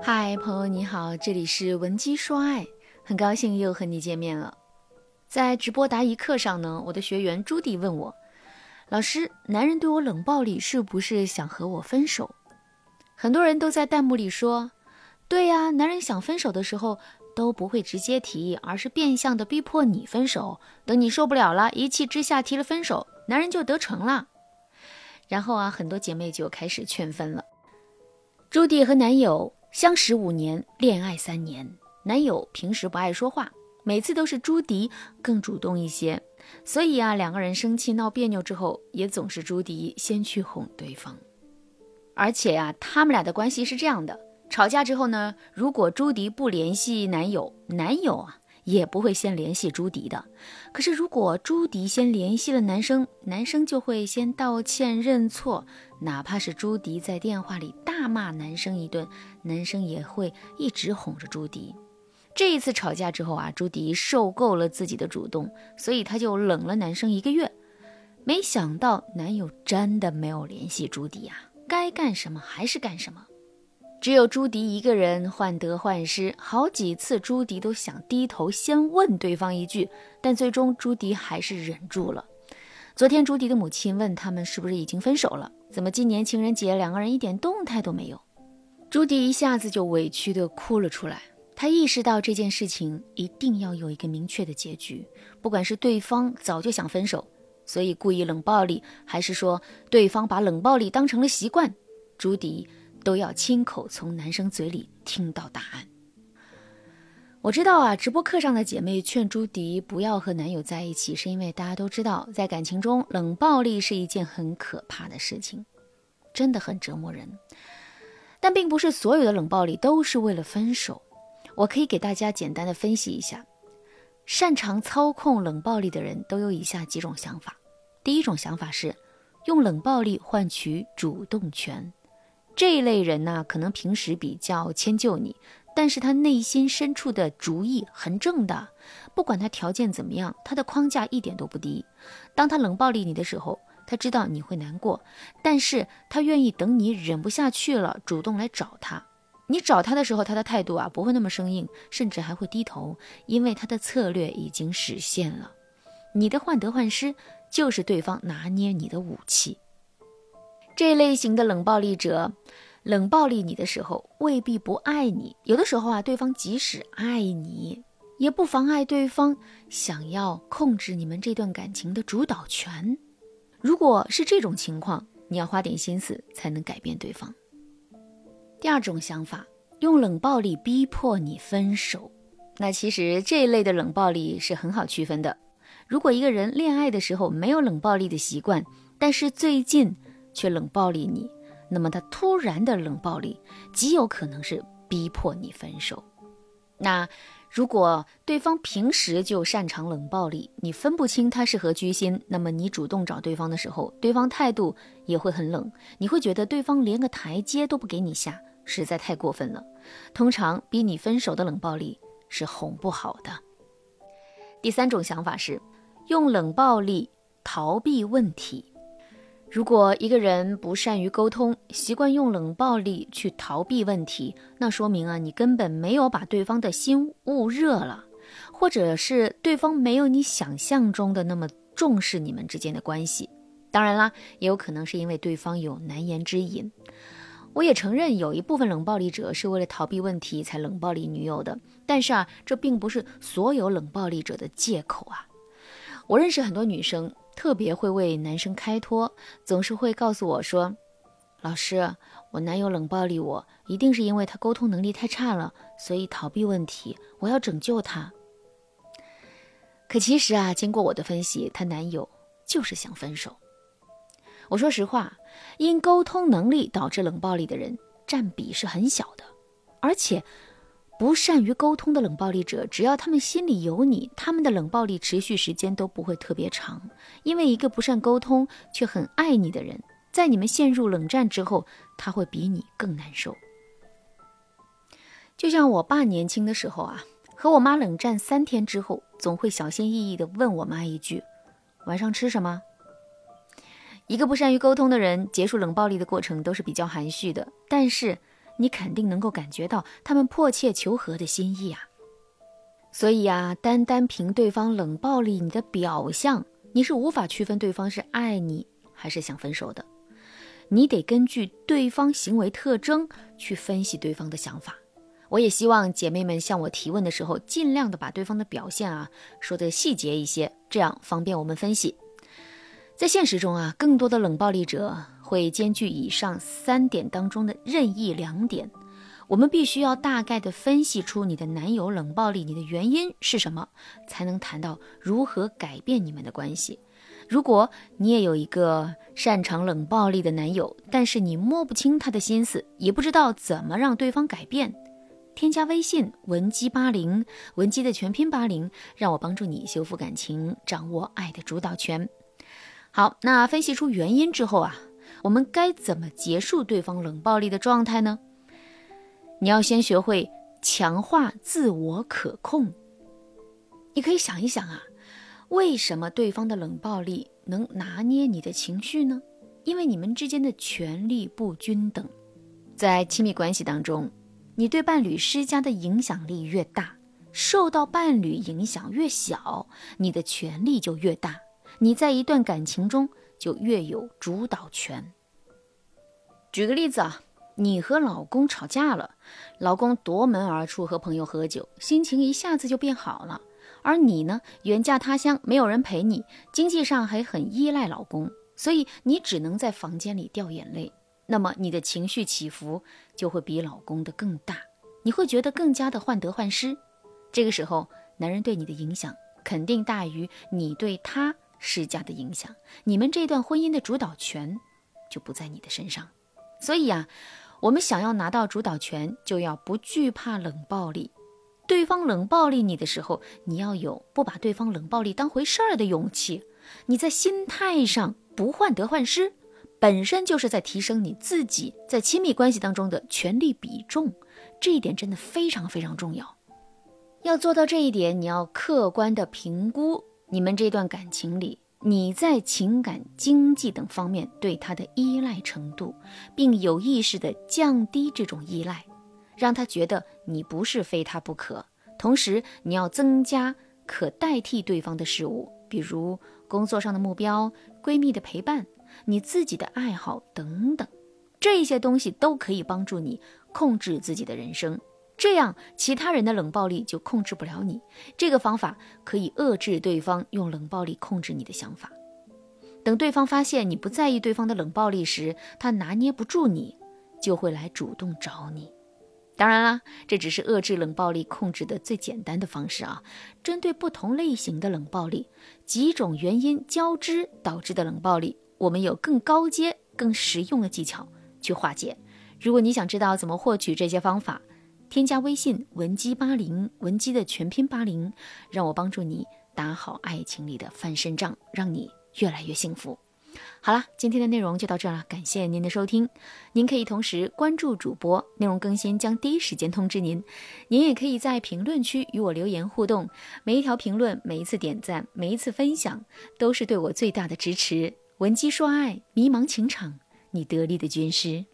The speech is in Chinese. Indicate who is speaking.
Speaker 1: 嗨，朋友你好，这里是文姬说爱，很高兴又和你见面了。在直播答疑课上呢，我的学员朱迪问我，老师，男人对我冷暴力是不是想和我分手？很多人都在弹幕里说，对呀，男人想分手的时候都不会直接提，而是变相的逼迫你分手，等你受不了了，一气之下提了分手，男人就得逞了。然后啊，很多姐妹就开始劝分了。朱迪和男友相识五年，恋爱三年。男友平时不爱说话，每次都是朱迪更主动一些，所以啊，两个人生气闹别扭之后，也总是朱迪先去哄对方。而且呀，他们俩的关系是这样的：吵架之后呢，如果朱迪不联系男友，男友啊。也不会先联系朱迪的。可是，如果朱迪先联系了男生，男生就会先道歉认错，哪怕是朱迪在电话里大骂男生一顿，男生也会一直哄着朱迪。这一次吵架之后啊，朱迪受够了自己的主动，所以他就冷了男生一个月。没想到男友真的没有联系朱迪啊，该干什么还是干什么。只有朱迪一个人患得患失，好几次朱迪都想低头先问对方一句，但最终朱迪还是忍住了。昨天朱迪的母亲问他们是不是已经分手了，怎么今年情人节两个人一点动态都没有？朱迪一下子就委屈的哭了出来。他意识到这件事情一定要有一个明确的结局，不管是对方早就想分手，所以故意冷暴力，还是说对方把冷暴力当成了习惯，朱迪。都要亲口从男生嘴里听到答案。我知道啊，直播课上的姐妹劝朱迪不要和男友在一起，是因为大家都知道，在感情中冷暴力是一件很可怕的事情，真的很折磨人。但并不是所有的冷暴力都是为了分手。我可以给大家简单的分析一下，擅长操控冷暴力的人都有以下几种想法。第一种想法是用冷暴力换取主动权。这一类人呢，可能平时比较迁就你，但是他内心深处的主意很正的。不管他条件怎么样，他的框架一点都不低。当他冷暴力你的时候，他知道你会难过，但是他愿意等你忍不下去了，主动来找他。你找他的时候，他的态度啊不会那么生硬，甚至还会低头，因为他的策略已经实现了。你的患得患失，就是对方拿捏你的武器。这类型的冷暴力者，冷暴力你的时候未必不爱你，有的时候啊，对方即使爱你，也不妨碍对方想要控制你们这段感情的主导权。如果是这种情况，你要花点心思才能改变对方。第二种想法，用冷暴力逼迫你分手，那其实这一类的冷暴力是很好区分的。如果一个人恋爱的时候没有冷暴力的习惯，但是最近，却冷暴力你，那么他突然的冷暴力极有可能是逼迫你分手。那如果对方平时就擅长冷暴力，你分不清他是何居心，那么你主动找对方的时候，对方态度也会很冷，你会觉得对方连个台阶都不给你下，实在太过分了。通常逼你分手的冷暴力是哄不好的。第三种想法是用冷暴力逃避问题。如果一个人不善于沟通，习惯用冷暴力去逃避问题，那说明啊，你根本没有把对方的心捂热了，或者是对方没有你想象中的那么重视你们之间的关系。当然啦，也有可能是因为对方有难言之隐。我也承认有一部分冷暴力者是为了逃避问题才冷暴力女友的，但是啊，这并不是所有冷暴力者的借口啊。我认识很多女生。特别会为男生开脱，总是会告诉我说：“老师，我男友冷暴力我，一定是因为他沟通能力太差了，所以逃避问题。我要拯救他。”可其实啊，经过我的分析，她男友就是想分手。我说实话，因沟通能力导致冷暴力的人占比是很小的，而且。不善于沟通的冷暴力者，只要他们心里有你，他们的冷暴力持续时间都不会特别长。因为一个不善沟通却很爱你的人，在你们陷入冷战之后，他会比你更难受。就像我爸年轻的时候啊，和我妈冷战三天之后，总会小心翼翼地问我妈一句：“晚上吃什么？”一个不善于沟通的人，结束冷暴力的过程都是比较含蓄的，但是。你肯定能够感觉到他们迫切求和的心意啊。所以啊，单单凭对方冷暴力你的表象，你是无法区分对方是爱你还是想分手的。你得根据对方行为特征去分析对方的想法。我也希望姐妹们向我提问的时候，尽量的把对方的表现啊说的细节一些，这样方便我们分析。在现实中啊，更多的冷暴力者会兼具以上三点当中的任意两点。我们必须要大概的分析出你的男友冷暴力你的原因是什么，才能谈到如何改变你们的关系。如果你也有一个擅长冷暴力的男友，但是你摸不清他的心思，也不知道怎么让对方改变，添加微信文姬八零，文姬的全拼八零，让我帮助你修复感情，掌握爱的主导权。好，那分析出原因之后啊，我们该怎么结束对方冷暴力的状态呢？你要先学会强化自我可控。你可以想一想啊。为什么对方的冷暴力能拿捏你的情绪呢？因为你们之间的权力不均等。在亲密关系当中，你对伴侣施加的影响力越大，受到伴侣影响越小，你的权力就越大。你在一段感情中就越有主导权。举个例子啊，你和老公吵架了，老公夺门而出和朋友喝酒，心情一下子就变好了。而你呢，远嫁他乡，没有人陪你，经济上还很依赖老公，所以你只能在房间里掉眼泪。那么你的情绪起伏就会比老公的更大，你会觉得更加的患得患失。这个时候，男人对你的影响肯定大于你对他施加的影响，你们这段婚姻的主导权就不在你的身上。所以呀，我们想要拿到主导权，就要不惧怕冷暴力。对方冷暴力你的时候，你要有不把对方冷暴力当回事儿的勇气。你在心态上不患得患失，本身就是在提升你自己在亲密关系当中的权力比重。这一点真的非常非常重要。要做到这一点，你要客观的评估你们这段感情里，你在情感、经济等方面对他的依赖程度，并有意识的降低这种依赖。让他觉得你不是非他不可，同时你要增加可代替对方的事物，比如工作上的目标、闺蜜的陪伴、你自己的爱好等等，这些东西都可以帮助你控制自己的人生，这样其他人的冷暴力就控制不了你。这个方法可以遏制对方用冷暴力控制你的想法。等对方发现你不在意对方的冷暴力时，他拿捏不住你，就会来主动找你。当然啦，这只是遏制冷暴力控制的最简单的方式啊。针对不同类型的冷暴力，几种原因交织导致的冷暴力，我们有更高阶、更实用的技巧去化解。如果你想知道怎么获取这些方法，添加微信文姬八零，文姬的全拼八零，让我帮助你打好爱情里的翻身仗，让你越来越幸福。好了，今天的内容就到这了，感谢您的收听。您可以同时关注主播，内容更新将第一时间通知您。您也可以在评论区与我留言互动，每一条评论、每一次点赞、每一次分享，都是对我最大的支持。文姬说爱，迷茫情场，你得力的军师。